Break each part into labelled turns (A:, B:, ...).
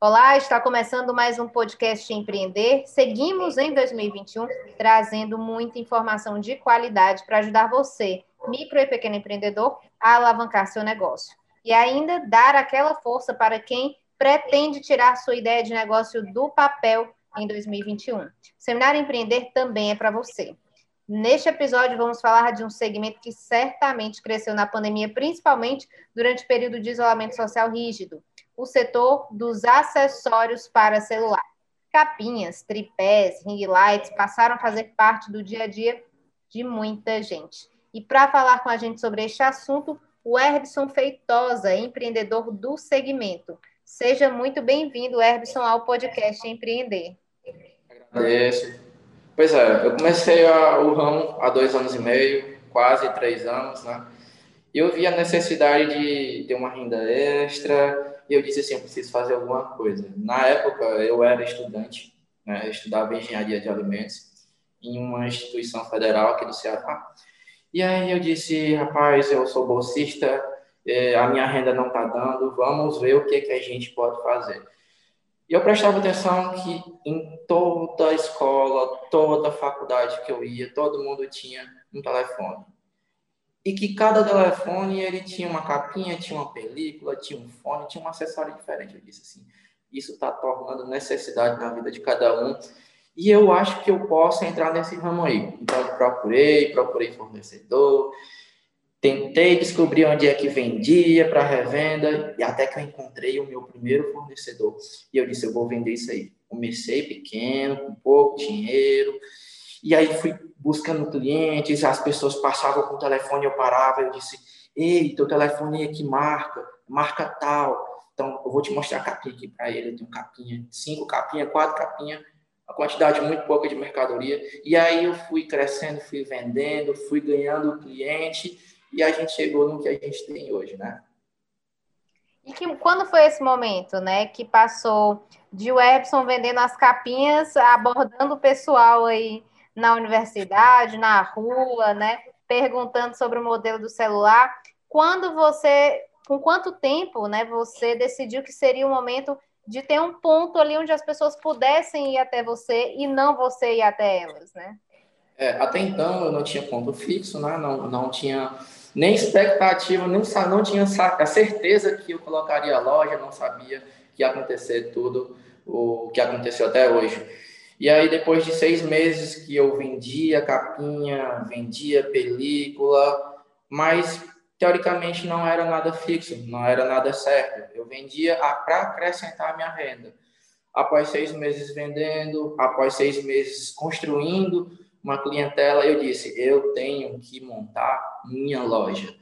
A: Olá, está começando mais um podcast Empreender. Seguimos em 2021 trazendo muita informação de qualidade para ajudar você, micro e pequeno empreendedor, a alavancar seu negócio. E ainda dar aquela força para quem pretende tirar sua ideia de negócio do papel em 2021. O Seminário Empreender também é para você. Neste episódio, vamos falar de um segmento que certamente cresceu na pandemia, principalmente durante o período de isolamento social rígido o setor dos acessórios para celular. Capinhas, tripés, ring lights passaram a fazer parte do dia a dia de muita gente. E para falar com a gente sobre este assunto, o Erbson Feitosa, empreendedor do segmento. Seja muito bem-vindo, Erbson, ao podcast Empreender.
B: Agradeço. Pois é, eu comecei a, o ramo há dois anos e meio, quase três anos, né? E eu vi a necessidade de ter uma renda extra, e eu disse assim, eu preciso fazer alguma coisa. Na época, eu era estudante, né, eu estudava engenharia de alimentos em uma instituição federal aqui do Ceará. E aí eu disse, rapaz, eu sou bolsista, é, a minha renda não está dando, vamos ver o que, que a gente pode fazer. E eu prestava atenção que em toda escola, toda faculdade que eu ia, todo mundo tinha um telefone e que cada telefone ele tinha uma capinha, tinha uma película, tinha um fone, tinha um acessório diferente. Eu disse assim, isso está tornando necessidade na vida de cada um e eu acho que eu posso entrar nesse ramo aí. Então eu procurei, procurei fornecedor, tentei descobrir onde é que vendia para revenda e até que eu encontrei o meu primeiro fornecedor e eu disse eu vou vender isso aí. Comecei pequeno, com pouco dinheiro e aí fui buscando clientes, as pessoas passavam com o telefone, eu parava, eu disse, ei, teu telefone é que marca, marca tal. Então, eu vou te mostrar a capinha aqui para ele. Eu tenho capinha, cinco capinhas, quatro capinhas, uma quantidade muito pouca de mercadoria. E aí eu fui crescendo, fui vendendo, fui ganhando cliente e a gente chegou no que a gente tem hoje, né?
A: E que, quando foi esse momento, né, que passou de Webson vendendo as capinhas, abordando o pessoal aí na universidade, na rua, né? Perguntando sobre o modelo do celular. Quando você, com quanto tempo, né, você decidiu que seria o momento de ter um ponto ali onde as pessoas pudessem ir até você e não você ir até elas, né?
B: É, até então eu não tinha ponto fixo, né? Não, não tinha nem expectativa, nem, não tinha a certeza que eu colocaria a loja, não sabia que ia acontecer tudo o que aconteceu até hoje. E aí, depois de seis meses que eu vendia capinha, vendia película, mas teoricamente não era nada fixo, não era nada certo. Eu vendia para acrescentar a minha renda. Após seis meses vendendo, após seis meses construindo uma clientela, eu disse: eu tenho que montar minha loja.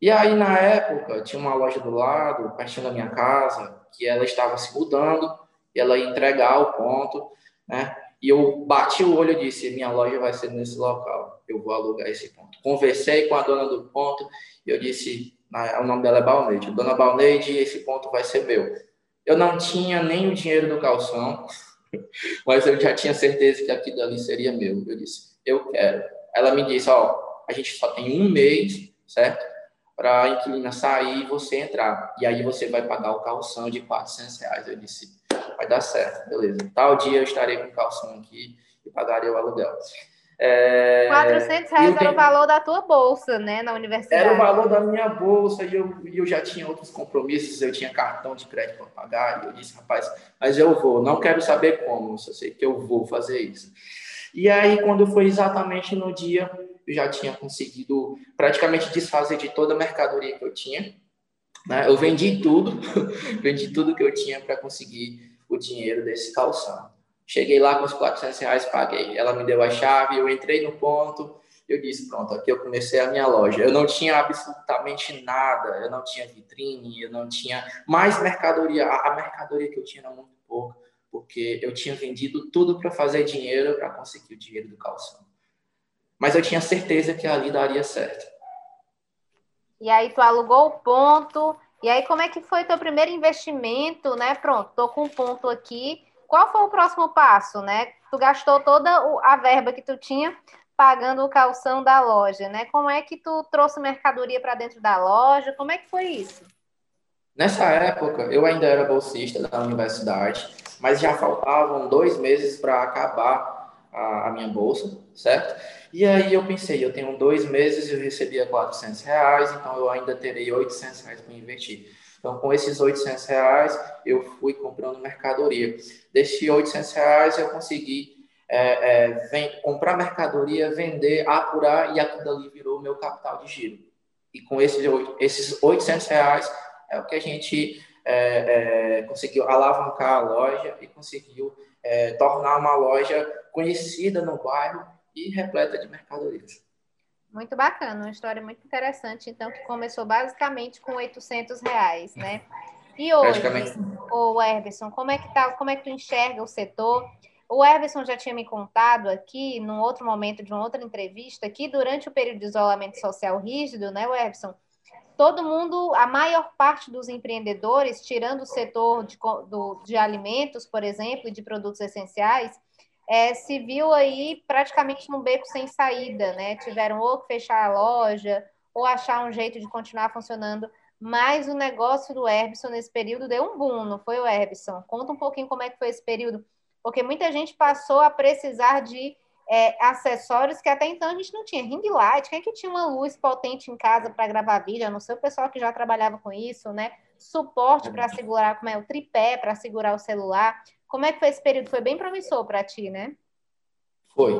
B: E aí, na época, tinha uma loja do lado, pertinho da minha casa, que ela estava se mudando, ela ia entregar o ponto né? E eu bati o olho e disse: minha loja vai ser nesse local, eu vou alugar esse ponto. Conversei com a dona do ponto e eu disse: o nome dela é Balneide. Dona Balneide, esse ponto vai ser meu. Eu não tinha nem o dinheiro do calção, mas eu já tinha certeza que aquilo ali seria meu. Eu disse: eu quero. Ela me disse: ó, a gente só tem um mês, certo? Para a inquilina sair e você entrar. E aí você vai pagar o calção de 400 reais. Eu disse: vai dar certo, beleza. Tal dia eu estarei com calção aqui e pagarei o aluguel.
A: É, 400 reais era o valor da tua bolsa, né, na universidade.
B: Era o valor da minha bolsa e eu, eu já tinha outros compromissos, eu tinha cartão de crédito para pagar, e eu disse, rapaz, mas eu vou, não quero saber como, só sei que eu vou fazer isso. E aí, quando foi exatamente no dia, eu já tinha conseguido praticamente desfazer de toda a mercadoria que eu tinha, né? Eu vendi tudo, vendi tudo que eu tinha para conseguir o dinheiro desse calção. Cheguei lá com os 400 reais, paguei. Ela me deu a chave, eu entrei no ponto, Eu disse, pronto, aqui eu comecei a minha loja. Eu não tinha absolutamente nada, eu não tinha vitrine, eu não tinha mais mercadoria. A, mercadoria que eu tinha era muito pouca, porque eu tinha vendido tudo para fazer dinheiro, para conseguir o dinheiro do calção. Mas eu tinha certeza que ali daria certo.
A: E aí tu alugou o ponto, e aí como é que foi teu primeiro investimento, né? Pronto, tô com um ponto aqui. Qual foi o próximo passo, né? Tu gastou toda a verba que tu tinha pagando o calção da loja, né? Como é que tu trouxe mercadoria para dentro da loja? Como é que foi isso?
B: Nessa época, eu ainda era bolsista da universidade, mas já faltavam dois meses para acabar a, a, minha bolsa, certo? E aí eu pensei, eu tenho dois meses e eu recebia 400 reais, então eu ainda terei 800 reais para investir. Então, com esses 800 reais, eu fui comprando mercadoria. Desses 800 reais, eu consegui é, é, vem, comprar mercadoria, vender, apurar e aquilo ali virou meu capital de giro. E com esses, esses 800 reais é o que a gente é, é, conseguiu alavancar a loja e conseguiu é, tornar uma loja conhecida no bairro e repleta de mercadorias.
A: Muito bacana, uma história muito interessante, então, que começou basicamente com 800 reais, né? E hoje, o Herberson, como é que tá, como é que tu enxerga o setor? O Everson já tinha me contado aqui, num outro momento de uma outra entrevista, que durante o período de isolamento social rígido, né, Everson, todo mundo, a maior parte dos empreendedores, tirando o setor de, do, de alimentos, por exemplo, e de produtos essenciais, é, se viu aí praticamente num beco sem saída, né? Tiveram ou que fechar a loja, ou achar um jeito de continuar funcionando. Mas o negócio do Herbson nesse período deu um boom, não foi o Herbson? Conta um pouquinho como é que foi esse período porque muita gente passou a precisar de é, acessórios que até então a gente não tinha. Ring light, quem é que tinha uma luz potente em casa para gravar vídeo? A não ser o pessoal que já trabalhava com isso, né? Suporte para segurar, como é o tripé para segurar o celular. Como é que foi esse período? Foi bem promissor para ti, né?
B: Foi.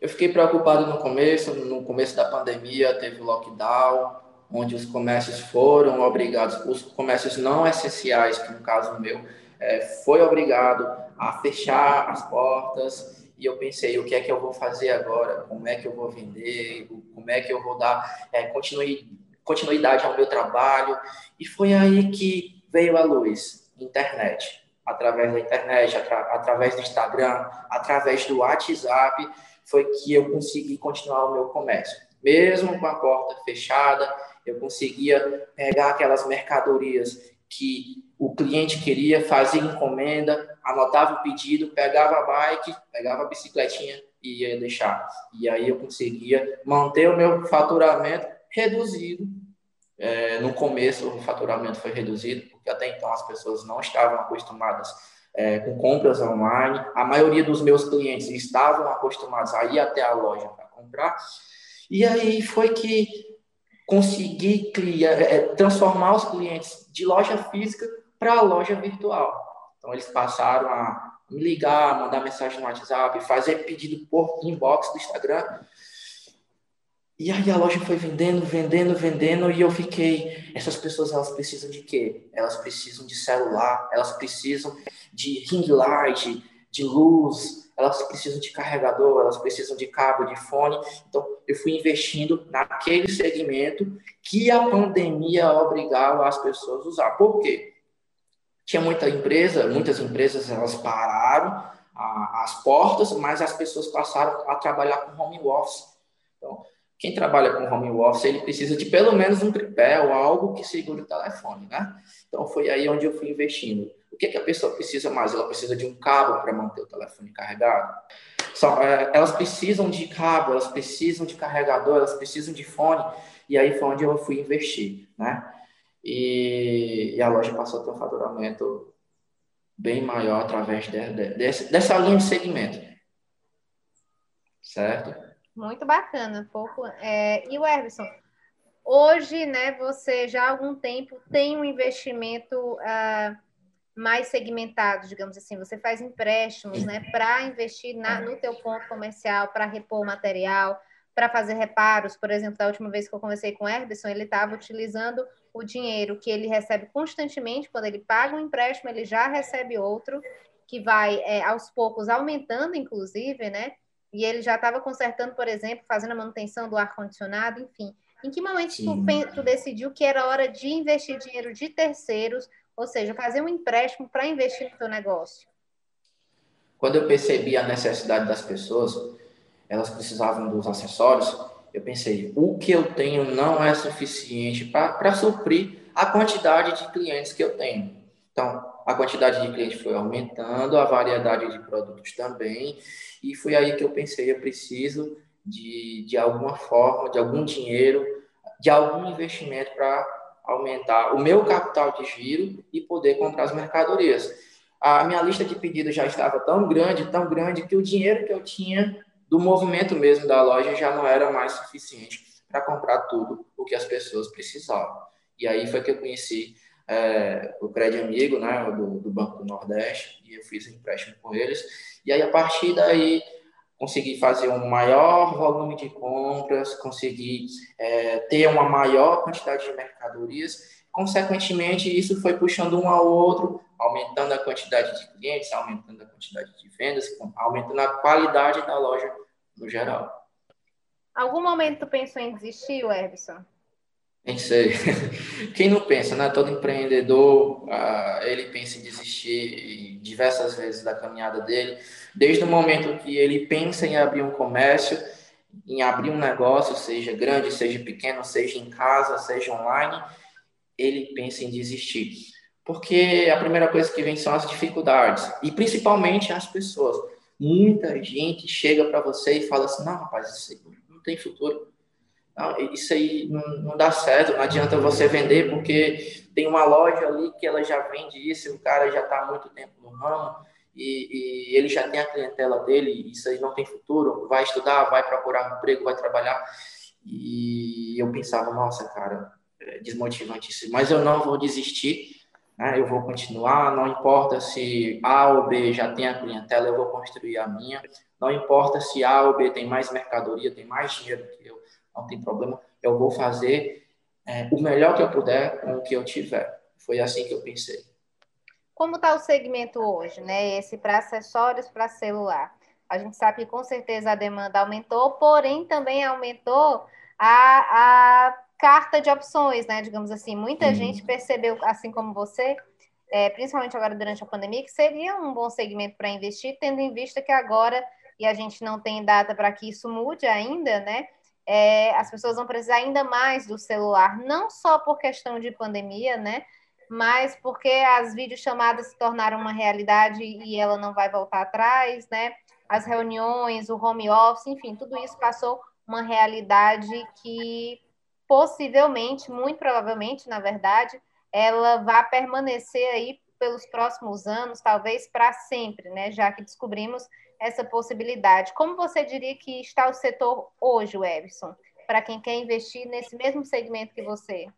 B: Eu fiquei preocupado no começo, no começo da pandemia, teve o lockdown, onde os comércios foram obrigados, os comércios não essenciais, que no caso meu, é, foi obrigado a fechar as portas e eu pensei, o que é que eu vou fazer agora? Como é que eu vou vender? Como é que eu vou dar é, continuidade ao meu trabalho? E foi aí que veio a luz, internet. Através da internet, atra através do Instagram, através do WhatsApp, foi que eu consegui continuar o meu comércio. Mesmo com a porta fechada, eu conseguia pegar aquelas mercadorias que o cliente queria, fazia encomenda, anotava o pedido, pegava a bike, pegava a bicicletinha e ia deixar. E aí eu conseguia manter o meu faturamento reduzido. É, no começo o faturamento foi reduzido, porque até então as pessoas não estavam acostumadas é, com compras online. A maioria dos meus clientes estavam acostumados a ir até a loja para comprar. E aí foi que consegui criar, é, transformar os clientes de loja física para loja virtual. Então, eles passaram a me ligar, mandar mensagem no WhatsApp, fazer pedido por inbox do Instagram. E aí a loja foi vendendo, vendendo, vendendo, e eu fiquei. Essas pessoas elas precisam de quê? Elas precisam de celular, elas precisam de ring light, de luz, elas precisam de carregador, elas precisam de cabo, de fone. Então, eu fui investindo naquele segmento que a pandemia obrigava as pessoas a usar. Por quê? Tinha muita empresa, muitas empresas elas pararam a, as portas, mas as pessoas passaram a trabalhar com home office. Então, quem trabalha com home office, ele precisa de pelo menos um tripé ou algo que segure o telefone, né? Então, foi aí onde eu fui investindo. O que, que a pessoa precisa mais? Ela precisa de um cabo para manter o telefone carregado. Só, é, elas precisam de cabo, elas precisam de carregador, elas precisam de fone. E aí foi onde eu fui investir, né? e, e a loja passou a ter um faturamento bem maior através de, de, desse, dessa linha de segmento. Certo?
A: Muito bacana. Pouco, é, e o Everson, hoje, né, você já há algum tempo tem um investimento uh, mais segmentado, digamos assim, você faz empréstimos, né, para investir na, no teu ponto comercial, para repor material, para fazer reparos. Por exemplo, da última vez que eu conversei com o Herberson, ele estava utilizando o dinheiro que ele recebe constantemente, quando ele paga um empréstimo, ele já recebe outro, que vai é, aos poucos aumentando, inclusive, né? E ele já estava consertando, por exemplo, fazendo a manutenção do ar-condicionado, enfim. Em que momento tu, tu, decidiu que era hora de investir dinheiro de terceiros, ou seja, fazer um empréstimo para investir no teu negócio?
B: Quando eu percebi a necessidade das pessoas, elas precisavam dos acessórios, eu pensei, o que eu tenho não é suficiente para suprir a quantidade de clientes que eu tenho. Então, a quantidade de clientes foi aumentando, a variedade de produtos também, e foi aí que eu pensei, eu preciso de, de alguma forma, de algum dinheiro, de algum investimento para aumentar o meu capital de giro e poder comprar as mercadorias. A minha lista de pedidos já estava tão grande, tão grande, que o dinheiro que eu tinha do movimento mesmo da loja já não era mais suficiente para comprar tudo o que as pessoas precisavam. E aí foi que eu conheci é, o Crédito Amigo, né, do, do, Banco do Nordeste, e eu fiz um empréstimo com eles. E aí, a partir daí, consegui fazer um maior volume de compras, consegui é, ter uma maior quantidade de mercadorias. Consequentemente, isso foi puxando um ao outro, aumentando a quantidade de clientes, aumentando a quantidade de vendas, aumentando a qualidade da loja no geral.
A: Algum momento tu pensou em desistir, Everson?
B: Pensei. Quem não pensa, né? Todo empreendedor, ah, ele pensa em desistir diversas vezes da caminhada dele. Desde o momento que ele pensa em abrir um comércio, em abrir um negócio, seja grande, seja pequeno, seja em casa, seja online, ele pensa em desistir. Porque a primeira coisa que vem são as dificuldades. E principalmente as pessoas. Muita gente chega para você e fala assim: não, rapaz, isso não tem futuro isso aí não, não, dá certo, não adianta você vender porque tem uma loja ali que ela já vende isso, o cara já está há muito tempo no ramo e, e, ele já tem a clientela dele, isso aí não tem futuro, vai estudar, vai procurar um emprego, vai trabalhar. E eu pensava, nossa, cara, é desmotivante isso, mas eu não vou desistir, né? eu vou continuar, não importa se A ou B já tem a clientela, eu vou construir a minha, não importa se A ou B tem mais mercadoria, tem mais dinheiro que eu, não tem problema, eu vou fazer é, o melhor que eu puder com o que eu tiver. Foi assim que eu pensei.
A: Como está o segmento hoje, né? Esse para acessórios para celular. A gente sabe que com certeza a demanda aumentou, porém também aumentou a, a carta de opções, né? Digamos assim, muita hum. gente percebeu, assim como você, é, principalmente agora durante a pandemia, que seria um bom segmento para investir, tendo em vista que agora, e a gente não tem data para que isso mude ainda, né? É, as pessoas vão precisar ainda mais do celular, não só por questão de pandemia, né? Mas porque as videochamadas se tornaram uma realidade e ela não vai voltar atrás, né? As reuniões, o home office, enfim, tudo isso passou uma realidade que possivelmente, muito provavelmente, na verdade, ela vai permanecer aí pelos próximos anos, talvez para sempre, né? Já que descobrimos essa possibilidade. Como você diria que está o setor hoje, Everson, para quem quer investir nesse mesmo segmento que você?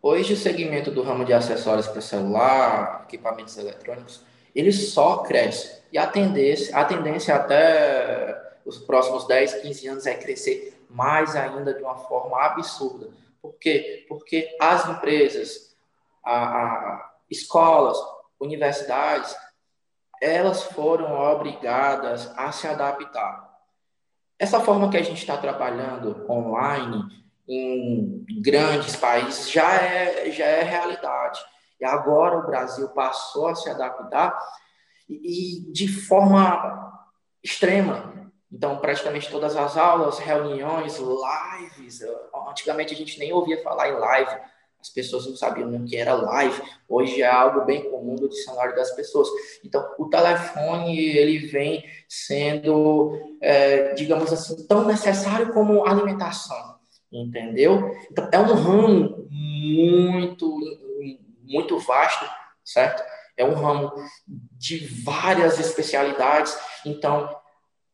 B: Hoje o segmento do ramo de acessórios para celular, equipamentos eletrônicos, ele só cresce. E a tendência, a tendência até os próximos 10, 15 anos é crescer mais ainda de uma forma absurda. Por quê? Porque as empresas, a, a escolas, universidades, elas foram obrigadas a se adaptar. Essa forma que a gente está trabalhando online em grandes países já é, já é realidade. E agora o Brasil passou a se adaptar e, e de forma extrema. Então, praticamente todas as aulas, reuniões, lives. Antigamente a gente nem ouvia falar em live as pessoas não sabiam o que era live. Hoje é algo bem comum do dicionário das pessoas. Então, o telefone ele vem sendo, é, digamos assim, tão necessário como alimentação, entendeu? Então, é um ramo muito, muito vasto, certo? É um ramo de várias especialidades. Então,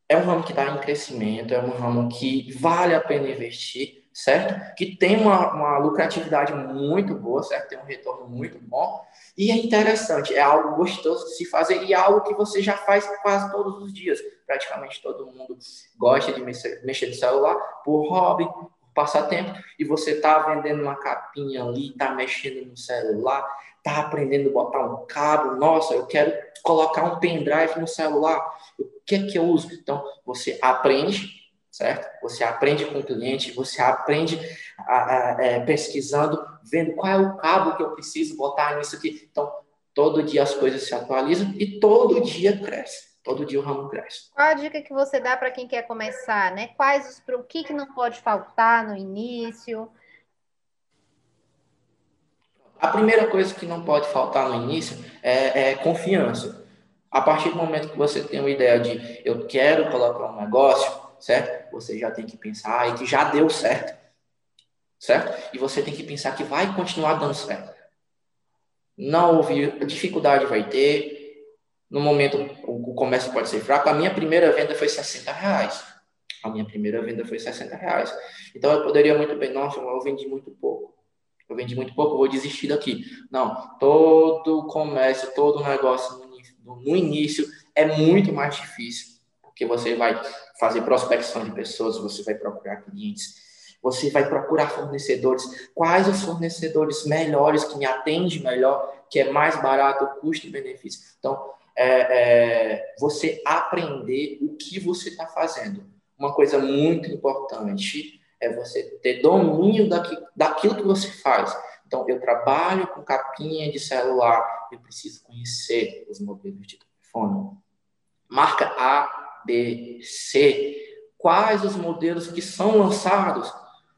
B: é um ramo que está em crescimento, é um ramo que vale a pena investir certo? Que tem uma, uma lucratividade muito boa, certo? Tem um retorno muito bom. E é interessante, é algo gostoso de se fazer e é algo que você já faz quase todos os dias. Praticamente todo mundo gosta de mexer, mexer no celular por hobby, por passatempo, e você tá vendendo uma capinha ali, tá mexendo no celular, tá aprendendo a botar um cabo. Nossa, eu quero colocar um pendrive no celular. O que é que eu uso? Então, você aprende, certo? Você aprende com o cliente, você aprende a, a, a, é, pesquisando, vendo qual é o cabo que eu preciso botar nisso aqui. Então, todo dia as coisas se atualizam e todo dia cresce. Todo dia o ramo cresce.
A: Qual a dica que você dá para quem quer começar, né? Quais os o que, que não pode faltar no início?
B: A primeira coisa que não pode faltar no início é, é confiança. A partir do momento que você tem uma ideia de eu quero colocar um negócio, certo? Você já tem que pensar e que já deu certo, certo? E você tem que pensar que vai continuar dando certo. Não houve dificuldade vai ter, no momento, o comércio pode ser fraco. A minha primeira venda foi 60 reais. A minha primeira venda foi 60 reais. Então, eu poderia muito bem, nossa, eu vendi muito pouco. Eu vendi muito pouco, vou desistir daqui. Não, todo comércio, todo negócio no, no início é muito mais difícil, porque você vai fazer prospecção de pessoas, você vai procurar clientes, você vai procurar fornecedores. Quais os fornecedores melhores, que me atendem melhor, que é mais barato, custo e benefício. Então, é, é, você aprender o que você está fazendo. Uma coisa muito importante é você ter domínio daqui, daquilo que você faz. Então, eu trabalho com capinha de celular, eu preciso conhecer os modelos de telefone. Marca A, B, C. Quais os modelos que são lançados?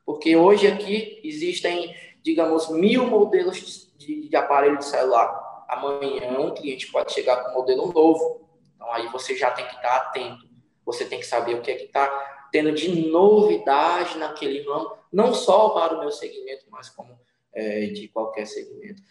B: Porque hoje aqui existem, digamos, mil modelos de, de aparelho de celular amanhã um cliente pode chegar com um modelo novo. Então aí você já tem que estar atento. Você tem que saber o que é que está tendo de novidade naquele ramo, não só para o meu segmento, mas como é, de qualquer segmento.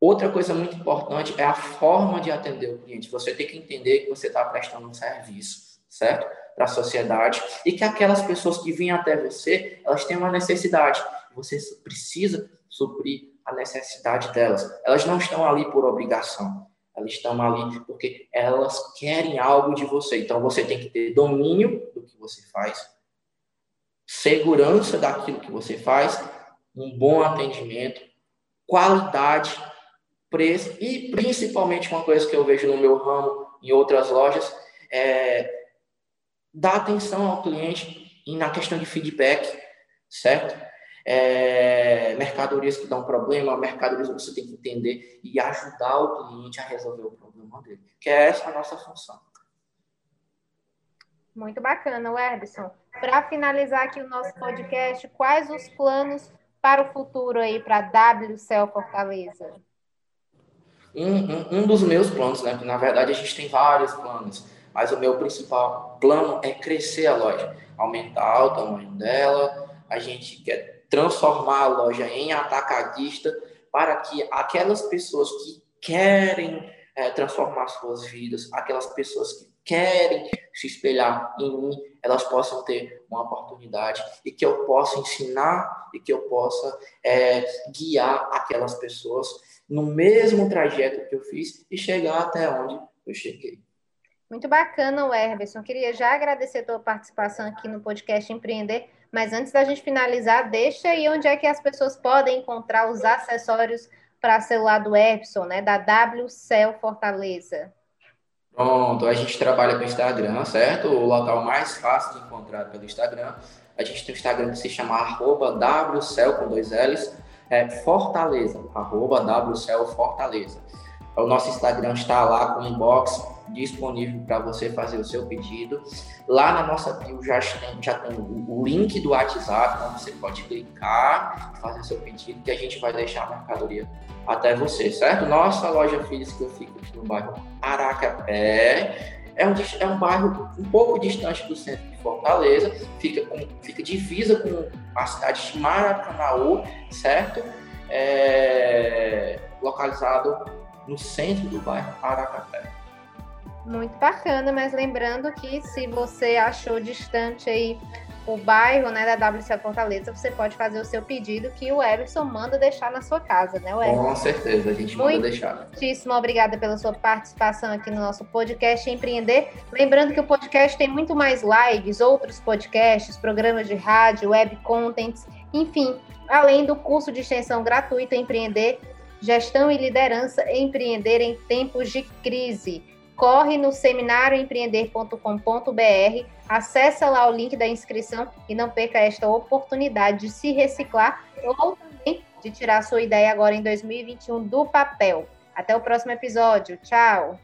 B: Outra coisa muito importante é a forma de atender o cliente. Você tem que entender que você está prestando um serviço, certo? Para a sociedade e que aquelas pessoas que vêm até você, elas têm uma necessidade. Você precisa suprir a necessidade delas. Elas não estão ali por obrigação. Elas estão ali porque elas querem algo de você. Então você tem que ter domínio do que você faz, segurança daquilo que você faz, um bom atendimento, qualidade, preço e principalmente uma coisa que eu vejo no meu ramo em outras lojas é dar atenção ao cliente e na questão de feedback, certo? é, mercadorias que dão problema, mercadorias que você tem que entender e ajudar o cliente a resolver o problema dele, que é essa a nossa função.
A: Muito bacana, Werbson. Para finalizar aqui o nosso podcast, quais os planos para o futuro aí para WCL Fortaleza?
B: Um, um, um, dos meus planos, né? Na verdade a gente tem vários planos, mas o meu principal plano é crescer a loja, aumentar o tamanho dela. A gente quer transformar a loja em atacadista para que aquelas pessoas que querem é, transformar suas vidas, aquelas pessoas que querem se espelhar em mim, elas possam ter uma oportunidade e que eu possa ensinar e que eu possa é, guiar aquelas pessoas no mesmo trajeto que eu fiz e chegar até onde eu cheguei.
A: Muito bacana, Werberson. Queria já agradecer a tua participação aqui no podcast Empreender mas antes da gente finalizar, deixa aí onde é que as pessoas podem encontrar os acessórios para celular do Epson, né? Da WCell Fortaleza.
B: Pronto, a gente trabalha com o Instagram, certo? O local mais fácil de encontrar pelo Instagram. A gente tem um Instagram que se chama arroba WCell com dois L's, é Fortaleza, arroba WCell Fortaleza. O nosso Instagram está lá com o inbox disponível para você fazer o seu pedido. Lá na nossa bio já tem, já tem o link do WhatsApp, onde você pode clicar fazer o seu pedido, que a gente vai deixar a mercadoria até você, certo? Nossa loja física fica aqui no bairro Aracapé. É um, é um bairro um pouco distante do centro de Fortaleza, fica, com, fica divisa com a cidade de Maracanaú, certo? É, localizado no centro do bairro Aracapé.
A: Muito bacana, mas lembrando que se você achou distante aí o bairro né, da WC Fortaleza, você pode fazer o seu pedido que o Everson manda deixar na sua casa, né, Everson?
B: Com certeza, a gente manda Muito deixar.
A: Muitíssimo obrigada pela sua participação aqui no nosso podcast Empreender. Lembrando que o podcast tem muito mais lives, outros podcasts, programas de rádio, web contents, enfim, além do curso de extensão gratuita Empreender, Gestão e Liderança Empreender em Tempos de Crise. Corre no seminarioempreender.com.br, acessa lá o link da inscrição e não perca esta oportunidade de se reciclar ou também de tirar sua ideia agora em 2021 do papel. Até o próximo episódio. Tchau!